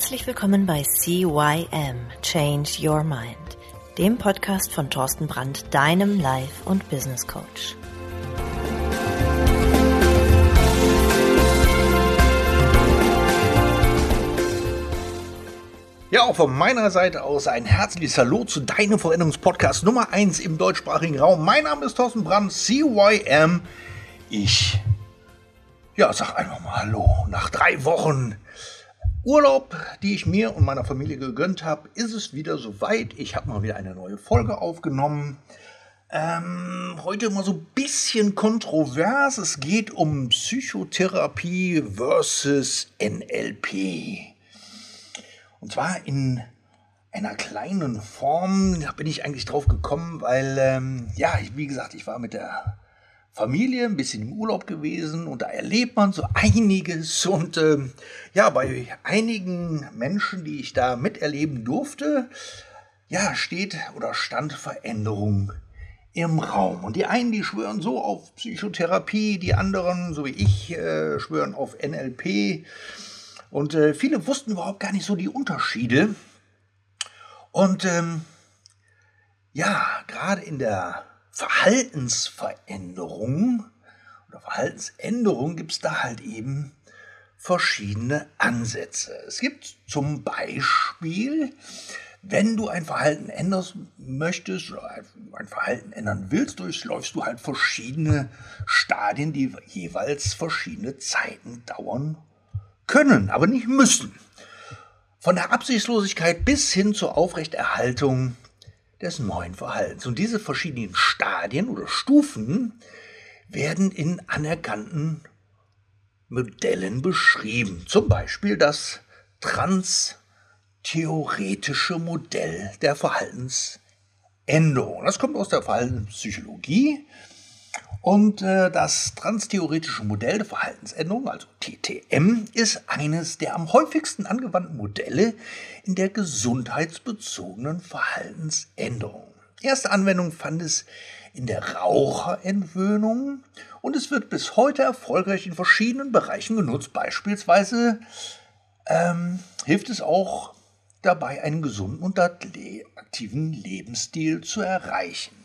Herzlich willkommen bei CYM Change Your Mind, dem Podcast von Thorsten Brandt, deinem Life- und Business Coach. Ja, auch von meiner Seite aus ein herzliches Hallo zu deinem Veränderungspodcast Nummer 1 im deutschsprachigen Raum. Mein Name ist Thorsten Brandt, CYM. Ich, ja, sag einfach mal Hallo. Nach drei Wochen Urlaub, die ich mir und meiner Familie gegönnt habe, ist es wieder soweit. Ich habe mal wieder eine neue Folge aufgenommen. Ähm, heute mal so ein bisschen kontrovers. Es geht um Psychotherapie versus NLP. Und zwar in einer kleinen Form. Da bin ich eigentlich drauf gekommen, weil, ähm, ja, wie gesagt, ich war mit der Familie, ein bisschen im Urlaub gewesen und da erlebt man so einiges und äh, ja, bei einigen Menschen, die ich da miterleben durfte, ja, steht oder stand Veränderung im Raum. Und die einen, die schwören so auf Psychotherapie, die anderen, so wie ich, äh, schwören auf NLP. Und äh, viele wussten überhaupt gar nicht so die Unterschiede. Und ähm, ja, gerade in der Verhaltensveränderung oder Verhaltensänderung gibt es da halt eben verschiedene Ansätze. Es gibt zum Beispiel, wenn du ein Verhalten ändern möchtest oder ein Verhalten ändern willst, durchläufst du halt verschiedene Stadien, die jeweils verschiedene Zeiten dauern können, aber nicht müssen. Von der Absichtslosigkeit bis hin zur Aufrechterhaltung des neuen Verhaltens. Und diese verschiedenen Stadien oder Stufen werden in anerkannten Modellen beschrieben. Zum Beispiel das transtheoretische Modell der Verhaltensänderung. Das kommt aus der Verhaltenspsychologie. Und äh, das transtheoretische Modell der Verhaltensänderung, also TTM, ist eines der am häufigsten angewandten Modelle in der gesundheitsbezogenen Verhaltensänderung. Erste Anwendung fand es in der Raucherentwöhnung und es wird bis heute erfolgreich in verschiedenen Bereichen genutzt. Beispielsweise ähm, hilft es auch dabei, einen gesunden und aktiven Lebensstil zu erreichen.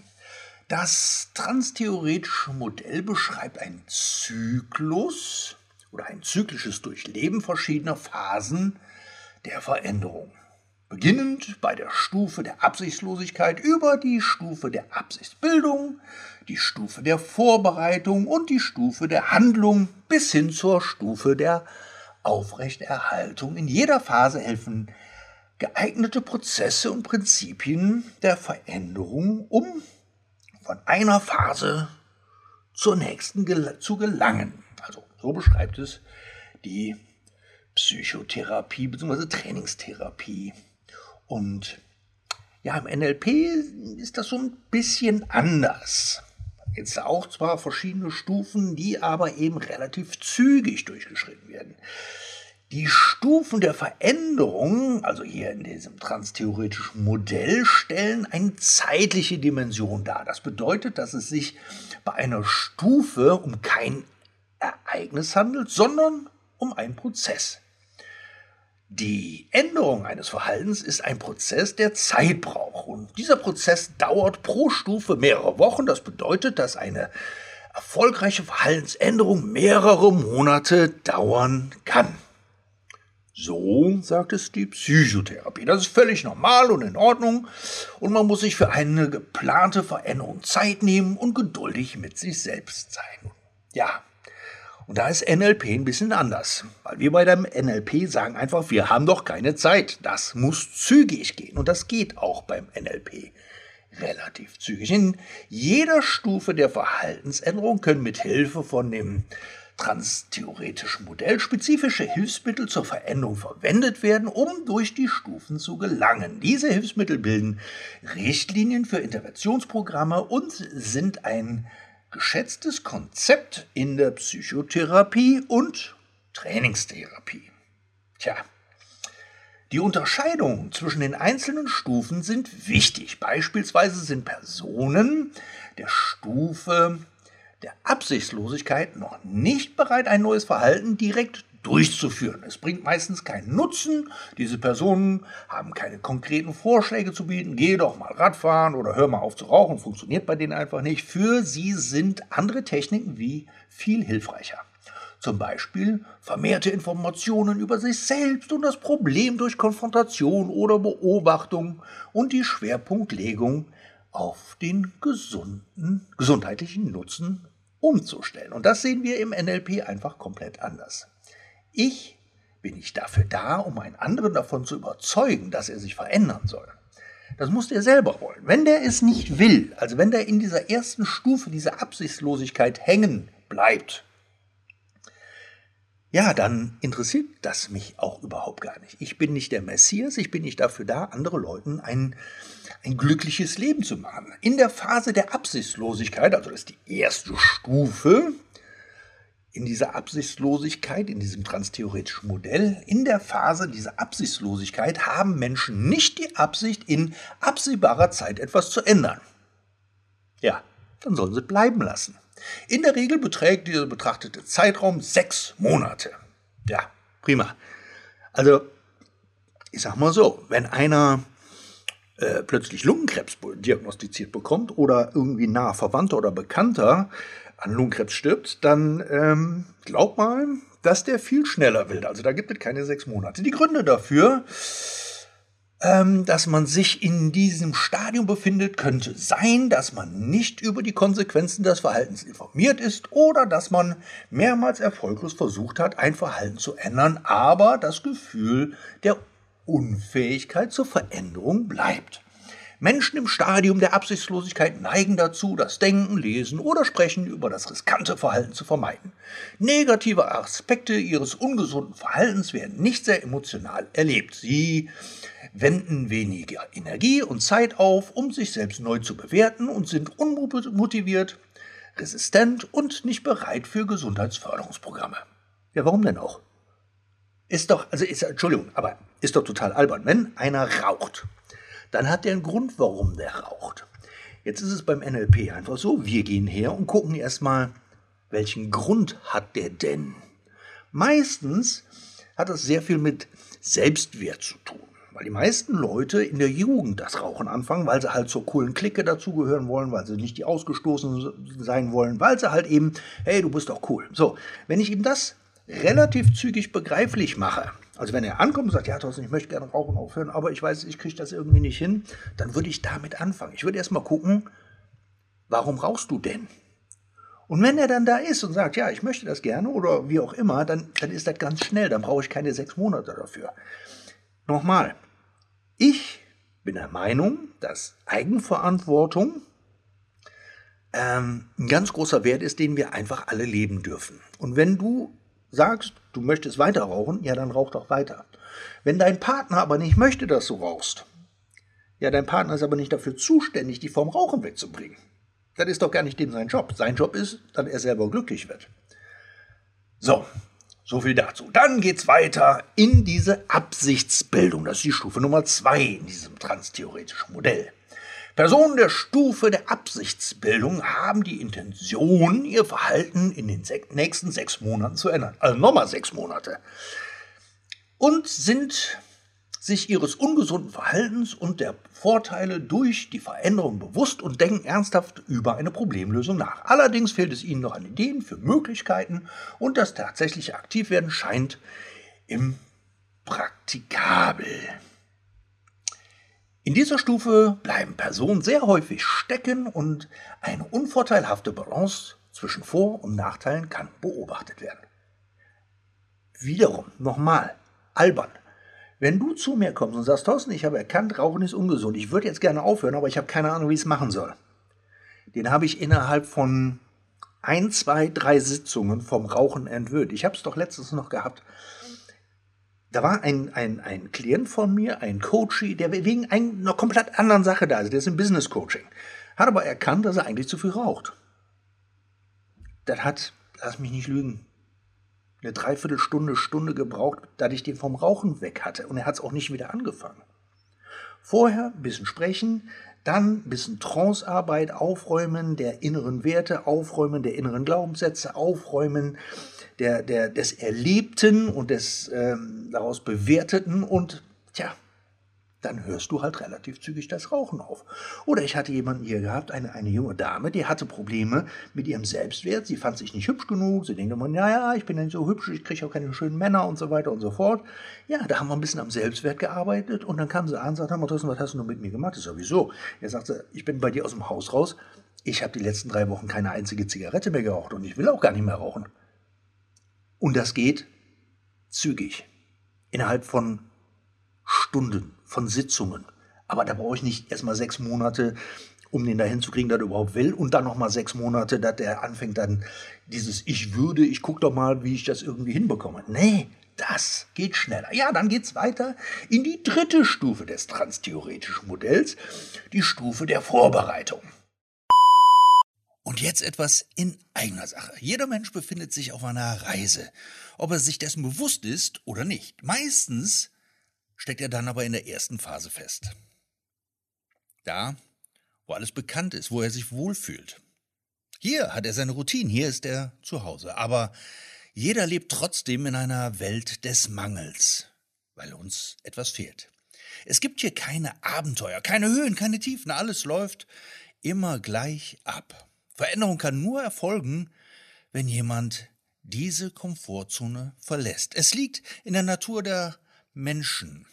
Das transtheoretische Modell beschreibt einen Zyklus oder ein zyklisches Durchleben verschiedener Phasen der Veränderung. Beginnend bei der Stufe der Absichtslosigkeit über die Stufe der Absichtsbildung, die Stufe der Vorbereitung und die Stufe der Handlung bis hin zur Stufe der Aufrechterhaltung. In jeder Phase helfen geeignete Prozesse und Prinzipien der Veränderung, um von einer Phase zur nächsten gel zu gelangen. Also so beschreibt es die Psychotherapie bzw. Trainingstherapie. Und ja, im NLP ist das so ein bisschen anders. Jetzt auch zwar verschiedene Stufen, die aber eben relativ zügig durchgeschritten werden. Die Stufen der Veränderung, also hier in diesem transtheoretischen Modell, stellen eine zeitliche Dimension dar. Das bedeutet, dass es sich bei einer Stufe um kein Ereignis handelt, sondern um einen Prozess. Die Änderung eines Verhaltens ist ein Prozess, der Zeit braucht. Und dieser Prozess dauert pro Stufe mehrere Wochen. Das bedeutet, dass eine erfolgreiche Verhaltensänderung mehrere Monate dauern kann. So sagt es die Psychotherapie. Das ist völlig normal und in Ordnung und man muss sich für eine geplante Veränderung Zeit nehmen und geduldig mit sich selbst sein. Ja, und da ist NLP ein bisschen anders, weil wir bei dem NLP sagen einfach, wir haben doch keine Zeit. Das muss zügig gehen und das geht auch beim NLP relativ zügig. In jeder Stufe der Verhaltensänderung können mit Hilfe von dem transtheoretischen Modell spezifische Hilfsmittel zur Veränderung verwendet werden, um durch die Stufen zu gelangen. Diese Hilfsmittel bilden Richtlinien für Interventionsprogramme und sind ein geschätztes Konzept in der Psychotherapie und Trainingstherapie. Tja, die Unterscheidungen zwischen den einzelnen Stufen sind wichtig. Beispielsweise sind Personen der Stufe der Absichtslosigkeit noch nicht bereit, ein neues Verhalten direkt durchzuführen. Es bringt meistens keinen Nutzen. Diese Personen haben keine konkreten Vorschläge zu bieten. Geh doch mal Radfahren oder hör mal auf zu rauchen. Funktioniert bei denen einfach nicht. Für sie sind andere Techniken wie viel hilfreicher. Zum Beispiel vermehrte Informationen über sich selbst und das Problem durch Konfrontation oder Beobachtung und die Schwerpunktlegung auf den gesunden, gesundheitlichen Nutzen umzustellen. Und das sehen wir im NLP einfach komplett anders. Ich bin nicht dafür da, um einen anderen davon zu überzeugen, dass er sich verändern soll. Das muss der selber wollen. Wenn der es nicht will, also wenn der in dieser ersten Stufe dieser Absichtslosigkeit hängen bleibt, ja, dann interessiert das mich auch überhaupt gar nicht. Ich bin nicht der Messias, ich bin nicht dafür da, andere Leuten ein, ein glückliches Leben zu machen. In der Phase der Absichtslosigkeit, also das ist die erste Stufe, in dieser Absichtslosigkeit, in diesem transtheoretischen Modell, in der Phase dieser Absichtslosigkeit haben Menschen nicht die Absicht, in absehbarer Zeit etwas zu ändern. Ja, dann sollen sie bleiben lassen. In der Regel beträgt dieser betrachtete Zeitraum sechs Monate. Ja, prima. Also, ich sag mal so, wenn einer äh, plötzlich Lungenkrebs diagnostiziert bekommt oder irgendwie nahe Verwandter oder Bekannter an Lungenkrebs stirbt, dann ähm, glaubt mal, dass der viel schneller will. Also da gibt es keine sechs Monate. Die Gründe dafür ähm, dass man sich in diesem Stadium befindet, könnte sein, dass man nicht über die Konsequenzen des Verhaltens informiert ist oder dass man mehrmals erfolglos versucht hat, ein Verhalten zu ändern, aber das Gefühl der Unfähigkeit zur Veränderung bleibt. Menschen im Stadium der Absichtslosigkeit neigen dazu, das Denken, Lesen oder Sprechen über das riskante Verhalten zu vermeiden. Negative Aspekte ihres ungesunden Verhaltens werden nicht sehr emotional erlebt. Sie wenden weniger Energie und Zeit auf, um sich selbst neu zu bewerten und sind unmotiviert, resistent und nicht bereit für Gesundheitsförderungsprogramme. Ja, warum denn auch? Ist doch, also ist, Entschuldigung, aber ist doch total albern. Wenn einer raucht, dann hat der einen Grund, warum der raucht. Jetzt ist es beim NLP einfach so, wir gehen her und gucken erstmal, welchen Grund hat der denn? Meistens hat das sehr viel mit Selbstwert zu tun. Weil die meisten Leute in der Jugend das Rauchen anfangen, weil sie halt zur coolen Clique dazugehören wollen, weil sie nicht die Ausgestoßenen sein wollen, weil sie halt eben, hey, du bist doch cool. So, wenn ich ihm das relativ zügig begreiflich mache, also wenn er ankommt und sagt, ja, Thorsten, ich möchte gerne rauchen aufhören, aber ich weiß, ich kriege das irgendwie nicht hin, dann würde ich damit anfangen. Ich würde erstmal gucken, warum rauchst du denn? Und wenn er dann da ist und sagt, ja, ich möchte das gerne oder wie auch immer, dann, dann ist das ganz schnell, dann brauche ich keine sechs Monate dafür. Nochmal, ich bin der Meinung, dass Eigenverantwortung ähm, ein ganz großer Wert ist, den wir einfach alle leben dürfen. Und wenn du sagst, du möchtest weiter rauchen, ja, dann rauch doch weiter. Wenn dein Partner aber nicht möchte, dass du rauchst, ja, dein Partner ist aber nicht dafür zuständig, die vom Rauchen wegzubringen. Das ist doch gar nicht dem sein Job. Sein Job ist, dass er selber glücklich wird. So, so viel dazu. Dann geht's weiter in diese Absichtsbildung. Das ist die Stufe Nummer zwei in diesem transtheoretischen Modell. Personen der Stufe der Absichtsbildung haben die Intention, ihr Verhalten in den nächsten sechs Monaten zu ändern. Also nochmal sechs Monate. Und sind sich ihres ungesunden Verhaltens und der Vorteile durch die Veränderung bewusst und denken ernsthaft über eine Problemlösung nach. Allerdings fehlt es ihnen noch an Ideen für Möglichkeiten und das tatsächliche Aktivwerden scheint im Praktikabel. In dieser Stufe bleiben Personen sehr häufig stecken und eine unvorteilhafte Balance zwischen Vor- und Nachteilen kann beobachtet werden. Wiederum, nochmal, albern. Wenn du zu mir kommst und sagst, Thorsten, ich habe erkannt, Rauchen ist ungesund, ich würde jetzt gerne aufhören, aber ich habe keine Ahnung, wie ich es machen soll. Den habe ich innerhalb von ein, zwei, drei Sitzungen vom Rauchen entwöhnt. Ich habe es doch letztens noch gehabt. Da war ein, ein, ein Klient von mir, ein Coachie, der wegen einer komplett anderen Sache da ist. Der ist im Business Coaching. Hat aber erkannt, dass er eigentlich zu viel raucht. Das hat, lass mich nicht lügen, eine Dreiviertelstunde, Stunde gebraucht, da ich den vom Rauchen weg hatte. Und er hat es auch nicht wieder angefangen. Vorher ein bisschen sprechen, dann ein bisschen Trancearbeit, aufräumen der inneren Werte, aufräumen der inneren Glaubenssätze, aufräumen der, der, des Erlebten und des ähm, daraus Bewerteten und tja, dann hörst du halt relativ zügig das Rauchen auf. Oder ich hatte jemanden hier gehabt, eine, eine junge Dame, die hatte Probleme mit ihrem Selbstwert. Sie fand sich nicht hübsch genug. Sie denkt immer, naja, ich bin nicht so hübsch, ich kriege auch keine schönen Männer und so weiter und so fort. Ja, da haben wir ein bisschen am Selbstwert gearbeitet und dann kam sie an und sagte, was hast du mit mir gemacht? Ich sage? Er sagte, ich bin bei dir aus dem Haus raus. Ich habe die letzten drei Wochen keine einzige Zigarette mehr geraucht und ich will auch gar nicht mehr rauchen. Und das geht zügig. Innerhalb von Stunden von Sitzungen. Aber da brauche ich nicht erstmal sechs Monate, um den dahin zu kriegen, dass er überhaupt will. Und dann nochmal sechs Monate, dass der anfängt dann dieses Ich würde, ich gucke doch mal, wie ich das irgendwie hinbekomme. Nee, das geht schneller. Ja, dann geht es weiter in die dritte Stufe des transtheoretischen Modells, die Stufe der Vorbereitung. Und jetzt etwas in eigener Sache. Jeder Mensch befindet sich auf einer Reise, ob er sich dessen bewusst ist oder nicht. Meistens steckt er dann aber in der ersten Phase fest. Da, wo alles bekannt ist, wo er sich wohlfühlt. Hier hat er seine Routine, hier ist er zu Hause. Aber jeder lebt trotzdem in einer Welt des Mangels, weil uns etwas fehlt. Es gibt hier keine Abenteuer, keine Höhen, keine Tiefen, alles läuft immer gleich ab. Veränderung kann nur erfolgen, wenn jemand diese Komfortzone verlässt. Es liegt in der Natur der Menschen,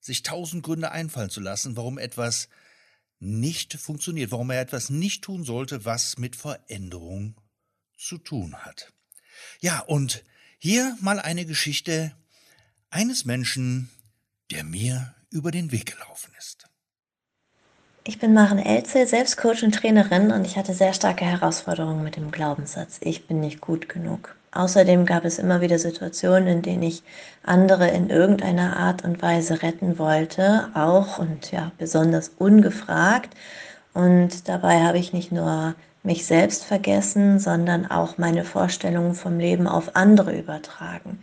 sich tausend Gründe einfallen zu lassen, warum etwas nicht funktioniert, warum er etwas nicht tun sollte, was mit Veränderung zu tun hat. Ja, und hier mal eine Geschichte eines Menschen, der mir über den Weg gelaufen ist. Ich bin Maren Elze, selbst Coach und Trainerin und ich hatte sehr starke Herausforderungen mit dem Glaubenssatz, ich bin nicht gut genug. Außerdem gab es immer wieder Situationen, in denen ich andere in irgendeiner Art und Weise retten wollte, auch und ja, besonders ungefragt. Und dabei habe ich nicht nur mich selbst vergessen, sondern auch meine Vorstellungen vom Leben auf andere übertragen.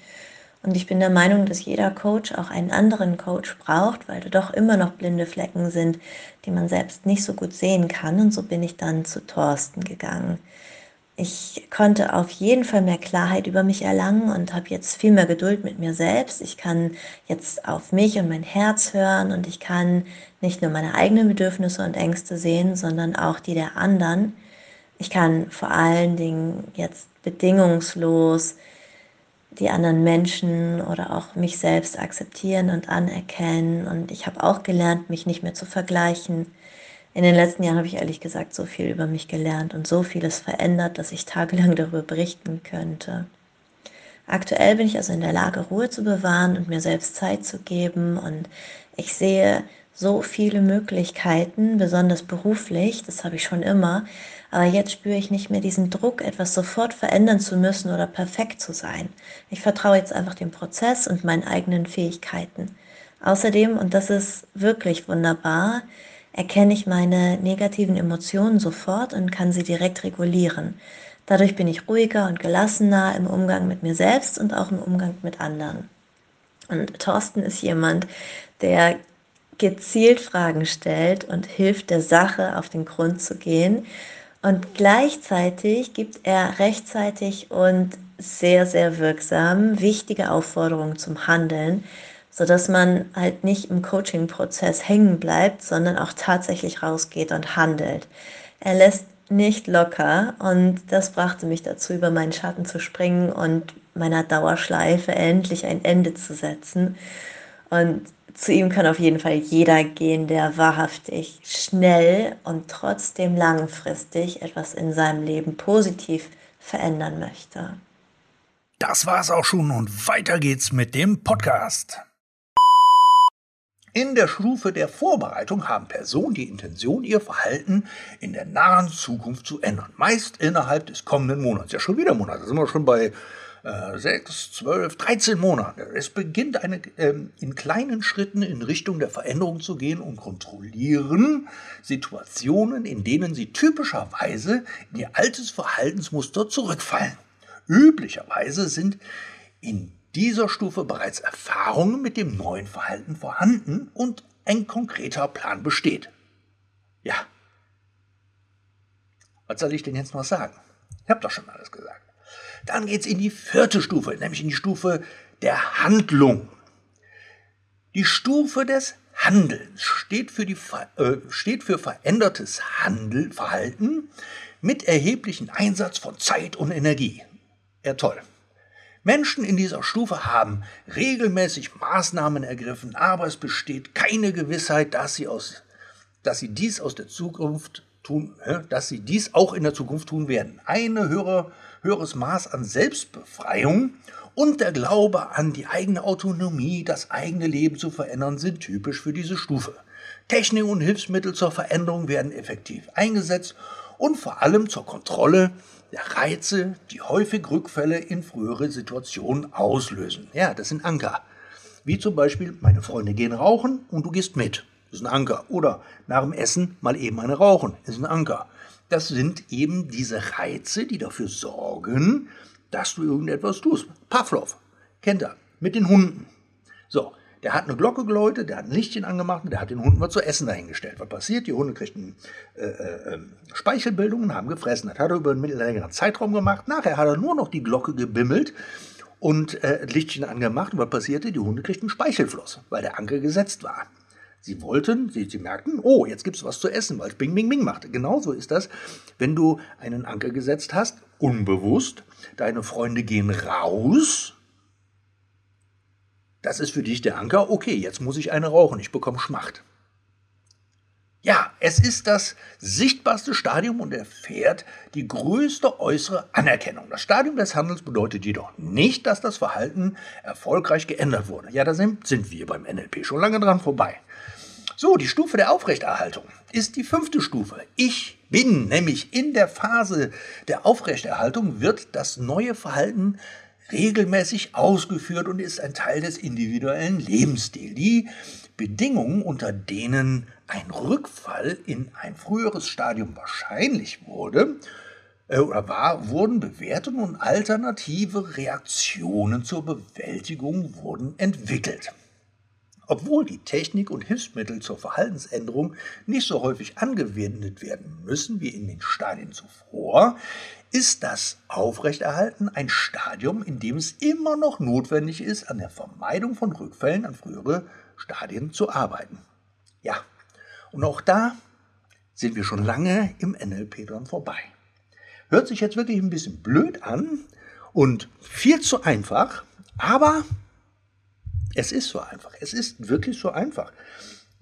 Und ich bin der Meinung, dass jeder Coach auch einen anderen Coach braucht, weil da doch immer noch blinde Flecken sind, die man selbst nicht so gut sehen kann. Und so bin ich dann zu Thorsten gegangen ich konnte auf jeden Fall mehr Klarheit über mich erlangen und habe jetzt viel mehr Geduld mit mir selbst. Ich kann jetzt auf mich und mein Herz hören und ich kann nicht nur meine eigenen Bedürfnisse und Ängste sehen, sondern auch die der anderen. Ich kann vor allen Dingen jetzt bedingungslos die anderen Menschen oder auch mich selbst akzeptieren und anerkennen. Und ich habe auch gelernt, mich nicht mehr zu vergleichen in den letzten Jahren habe ich ehrlich gesagt so viel über mich gelernt und so vieles verändert, dass ich tagelang darüber berichten könnte. Aktuell bin ich also in der Lage, Ruhe zu bewahren und mir selbst Zeit zu geben und ich sehe so viele Möglichkeiten, besonders beruflich, das habe ich schon immer, aber jetzt spüre ich nicht mehr diesen Druck, etwas sofort verändern zu müssen oder perfekt zu sein. Ich vertraue jetzt einfach dem Prozess und meinen eigenen Fähigkeiten. Außerdem, und das ist wirklich wunderbar, erkenne ich meine negativen Emotionen sofort und kann sie direkt regulieren. Dadurch bin ich ruhiger und gelassener im Umgang mit mir selbst und auch im Umgang mit anderen. Und Thorsten ist jemand, der gezielt Fragen stellt und hilft der Sache auf den Grund zu gehen. Und gleichzeitig gibt er rechtzeitig und sehr, sehr wirksam wichtige Aufforderungen zum Handeln, sodass man halt nicht im Coaching-Prozess hängen bleibt, sondern auch tatsächlich rausgeht und handelt. Er lässt nicht locker und das brachte mich dazu, über meinen Schatten zu springen und meiner Dauerschleife endlich ein Ende zu setzen. Und zu ihm kann auf jeden Fall jeder gehen, der wahrhaftig schnell und trotzdem langfristig etwas in seinem Leben positiv verändern möchte. Das war's auch schon und weiter geht's mit dem Podcast. In der Stufe der Vorbereitung haben Personen die Intention, ihr Verhalten in der nahen Zukunft zu ändern. Meist innerhalb des kommenden Monats. Ja, schon wieder Monat. Da sind wir schon bei äh, 6, 12, 13 Monaten. Es beginnt eine, ähm, in kleinen Schritten in Richtung der Veränderung zu gehen und kontrollieren Situationen, in denen sie typischerweise in ihr altes Verhaltensmuster zurückfallen. Üblicherweise sind in dieser Stufe bereits Erfahrungen mit dem neuen Verhalten vorhanden und ein konkreter Plan besteht. Ja. Was soll ich denn jetzt noch sagen? Ich habe doch schon alles gesagt. Dann geht es in die vierte Stufe, nämlich in die Stufe der Handlung. Die Stufe des Handelns steht für, die, äh, steht für verändertes Handel, Verhalten mit erheblichem Einsatz von Zeit und Energie. Ja, toll. Menschen in dieser Stufe haben regelmäßig Maßnahmen ergriffen, aber es besteht keine Gewissheit, dass sie, aus, dass sie dies aus der Zukunft tun, dass sie dies auch in der Zukunft tun werden. Eine höhere, höheres Maß an Selbstbefreiung und der Glaube an die eigene Autonomie, das eigene Leben zu verändern, sind typisch für diese Stufe. Technik und Hilfsmittel zur Veränderung werden effektiv eingesetzt und vor allem zur Kontrolle der Reize, die häufig Rückfälle in frühere Situationen auslösen. Ja, das sind Anker. Wie zum Beispiel, meine Freunde gehen rauchen und du gehst mit. Das ist ein Anker. Oder nach dem Essen mal eben eine rauchen. Das ist ein Anker. Das sind eben diese Reize, die dafür sorgen, dass du irgendetwas tust. Pavlov, kennt er, mit den Hunden. So, der hat eine Glocke geläutet, der hat ein Lichtchen angemacht und der hat den Hunden was zu essen dahingestellt. Was passiert? Die Hunde kriegten äh, äh, ähm, Speichelbildung und haben gefressen. Das hat er über einen längeren Zeitraum gemacht. Nachher hat er nur noch die Glocke gebimmelt und äh, Lichtchen angemacht. Und was passierte? Die Hunde kriegten Speichelfluss, weil der Anker gesetzt war. Sie wollten, sie, sie merkten, oh, jetzt gibt es was zu essen, weil es Bing, Bing, Bing machte. Genauso ist das, wenn du einen Anker gesetzt hast, unbewusst, deine Freunde gehen raus. Das ist für dich der Anker, okay, jetzt muss ich eine rauchen, ich bekomme Schmacht. Ja, es ist das sichtbarste Stadium und erfährt die größte äußere Anerkennung. Das Stadium des Handels bedeutet jedoch nicht, dass das Verhalten erfolgreich geändert wurde. Ja, da sind, wir beim NLP schon lange dran vorbei. So, die Stufe der Aufrechterhaltung ist die fünfte Stufe. Ich bin nämlich in der Phase der Aufrechterhaltung, wird das neue Verhalten regelmäßig ausgeführt und ist ein Teil des individuellen Lebensstils. Die Bedingungen, unter denen ein Rückfall in ein früheres Stadium wahrscheinlich wurde äh, oder war, wurden bewertet und alternative Reaktionen zur Bewältigung wurden entwickelt. Obwohl die Technik und Hilfsmittel zur Verhaltensänderung nicht so häufig angewendet werden müssen wie in den Stadien zuvor, ist das Aufrechterhalten ein Stadium, in dem es immer noch notwendig ist, an der Vermeidung von Rückfällen an frühere Stadien zu arbeiten. Ja, und auch da sind wir schon lange im NLP dran vorbei. Hört sich jetzt wirklich ein bisschen blöd an und viel zu einfach, aber es ist so einfach. Es ist wirklich so einfach.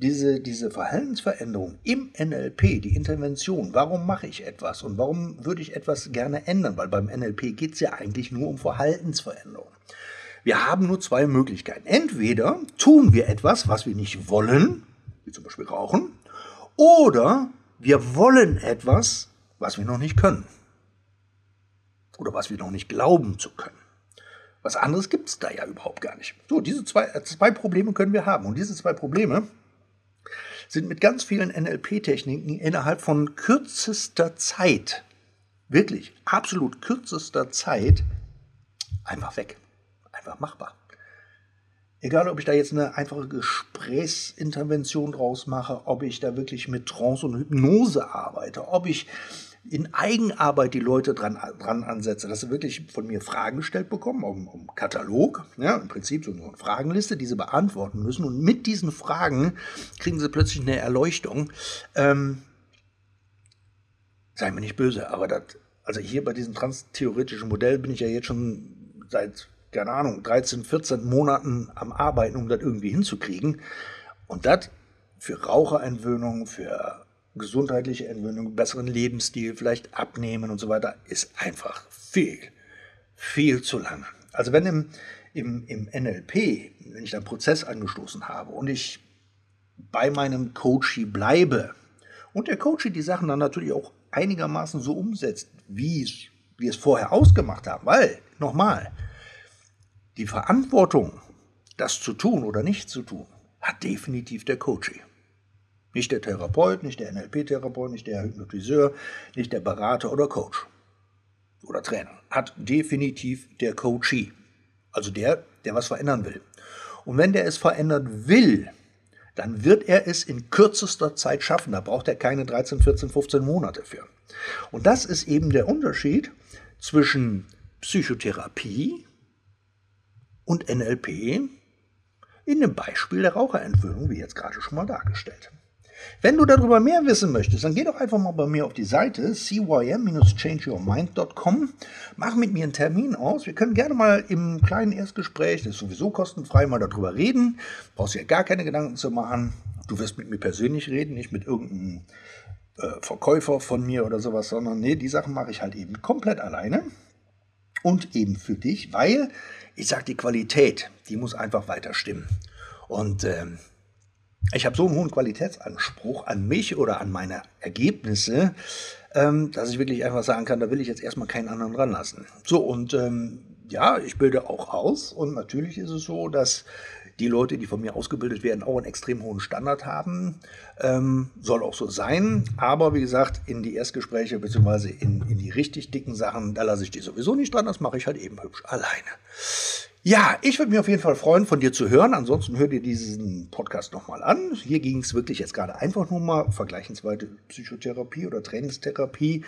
Diese, diese Verhaltensveränderung im NLP, die Intervention, warum mache ich etwas und warum würde ich etwas gerne ändern? Weil beim NLP geht es ja eigentlich nur um Verhaltensveränderung. Wir haben nur zwei Möglichkeiten. Entweder tun wir etwas, was wir nicht wollen, wie zum Beispiel rauchen, oder wir wollen etwas, was wir noch nicht können. Oder was wir noch nicht glauben zu können. Was anderes gibt es da ja überhaupt gar nicht. So, diese zwei, äh, zwei Probleme können wir haben. Und diese zwei Probleme sind mit ganz vielen NLP-Techniken innerhalb von kürzester Zeit, wirklich absolut kürzester Zeit, einfach weg. Einfach machbar. Egal, ob ich da jetzt eine einfache Gesprächsintervention draus mache, ob ich da wirklich mit Trance und Hypnose arbeite, ob ich in Eigenarbeit die Leute dran, dran ansetze, dass sie wirklich von mir Fragen gestellt bekommen, um, um Katalog, ja, im Prinzip so eine Fragenliste, die sie beantworten müssen. Und mit diesen Fragen kriegen sie plötzlich eine Erleuchtung. Ähm, sei mir nicht böse, aber das, also hier bei diesem transtheoretischen Modell bin ich ja jetzt schon seit, keine Ahnung, 13, 14 Monaten am Arbeiten, um das irgendwie hinzukriegen. Und das für Raucherentwöhnung, für gesundheitliche Entwöhnung, besseren Lebensstil, vielleicht abnehmen und so weiter, ist einfach viel, viel zu lange. Also wenn im, im, im NLP, wenn ich einen Prozess angestoßen habe und ich bei meinem Coachie bleibe und der Coachie die Sachen dann natürlich auch einigermaßen so umsetzt, wie es, wir es vorher ausgemacht haben, weil, nochmal, die Verantwortung, das zu tun oder nicht zu tun, hat definitiv der Coachie. Nicht der Therapeut, nicht der NLP-Therapeut, nicht der Hypnotiseur, nicht der Berater oder Coach oder Trainer. Hat definitiv der Coachee. Also der, der was verändern will. Und wenn der es verändern will, dann wird er es in kürzester Zeit schaffen. Da braucht er keine 13, 14, 15 Monate für. Und das ist eben der Unterschied zwischen Psychotherapie und NLP in dem Beispiel der Raucherentwöhnung, wie jetzt gerade schon mal dargestellt. Wenn du darüber mehr wissen möchtest, dann geh doch einfach mal bei mir auf die Seite cym-changeyourmind.com, mach mit mir einen Termin aus. Wir können gerne mal im kleinen Erstgespräch, das ist sowieso kostenfrei, mal darüber reden. Brauchst dir gar keine Gedanken zu machen. Du wirst mit mir persönlich reden, nicht mit irgendeinem äh, Verkäufer von mir oder sowas, sondern nee, die Sachen mache ich halt eben komplett alleine und eben für dich, weil ich sage, die Qualität, die muss einfach weiter stimmen. Und ähm, ich habe so einen hohen Qualitätsanspruch an mich oder an meine Ergebnisse, ähm, dass ich wirklich einfach sagen kann, da will ich jetzt erstmal keinen anderen ranlassen. So, und ähm, ja, ich bilde auch aus und natürlich ist es so, dass die Leute, die von mir ausgebildet werden, auch einen extrem hohen Standard haben. Ähm, soll auch so sein. Aber wie gesagt, in die Erstgespräche bzw. In, in die richtig dicken Sachen, da lasse ich die sowieso nicht dran. Das mache ich halt eben hübsch alleine. Ja, ich würde mich auf jeden Fall freuen, von dir zu hören. Ansonsten hör dir diesen Podcast nochmal an. Hier ging es wirklich jetzt gerade einfach nur mal vergleichensweise Psychotherapie oder Trainingstherapie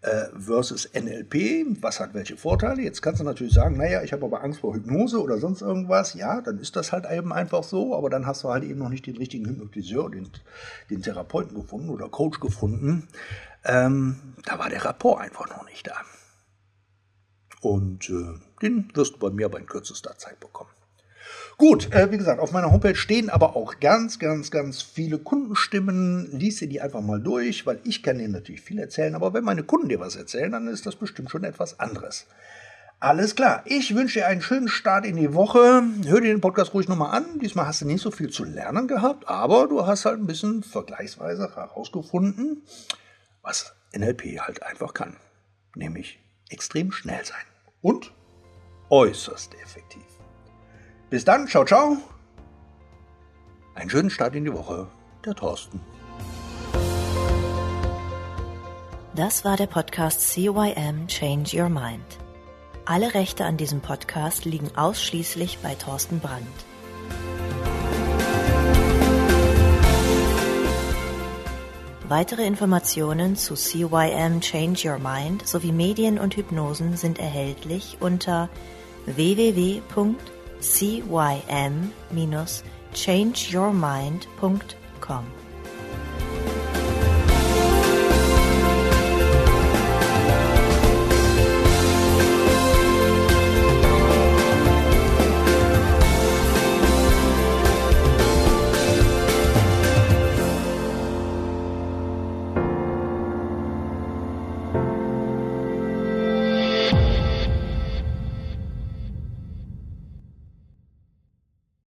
äh, versus NLP. Was hat welche Vorteile? Jetzt kannst du natürlich sagen, naja, ich habe aber Angst vor Hypnose oder sonst irgendwas. Ja, dann ist das halt eben einfach so, aber dann hast du halt eben noch nicht den richtigen Hypnotiseur, den, den Therapeuten gefunden oder Coach gefunden. Ähm, da war der Rapport einfach noch nicht da. Und äh, den wirst du bei mir aber in kürzester Zeit bekommen. Gut, äh, wie gesagt, auf meiner Homepage stehen aber auch ganz, ganz, ganz viele Kundenstimmen. Lies dir die einfach mal durch, weil ich kann dir natürlich viel erzählen, aber wenn meine Kunden dir was erzählen, dann ist das bestimmt schon etwas anderes. Alles klar, ich wünsche dir einen schönen Start in die Woche. Hör dir den Podcast ruhig nochmal an. Diesmal hast du nicht so viel zu lernen gehabt, aber du hast halt ein bisschen vergleichsweise herausgefunden, was NLP halt einfach kann. Nämlich extrem schnell sein und äußerst effektiv. Bis dann, ciao, ciao. Einen schönen Start in die Woche, der Thorsten. Das war der Podcast CYM Change Your Mind. Alle Rechte an diesem Podcast liegen ausschließlich bei Thorsten Brandt. Weitere Informationen zu CYM Change Your Mind sowie Medien und Hypnosen sind erhältlich unter www.cym-changeyourmind.com.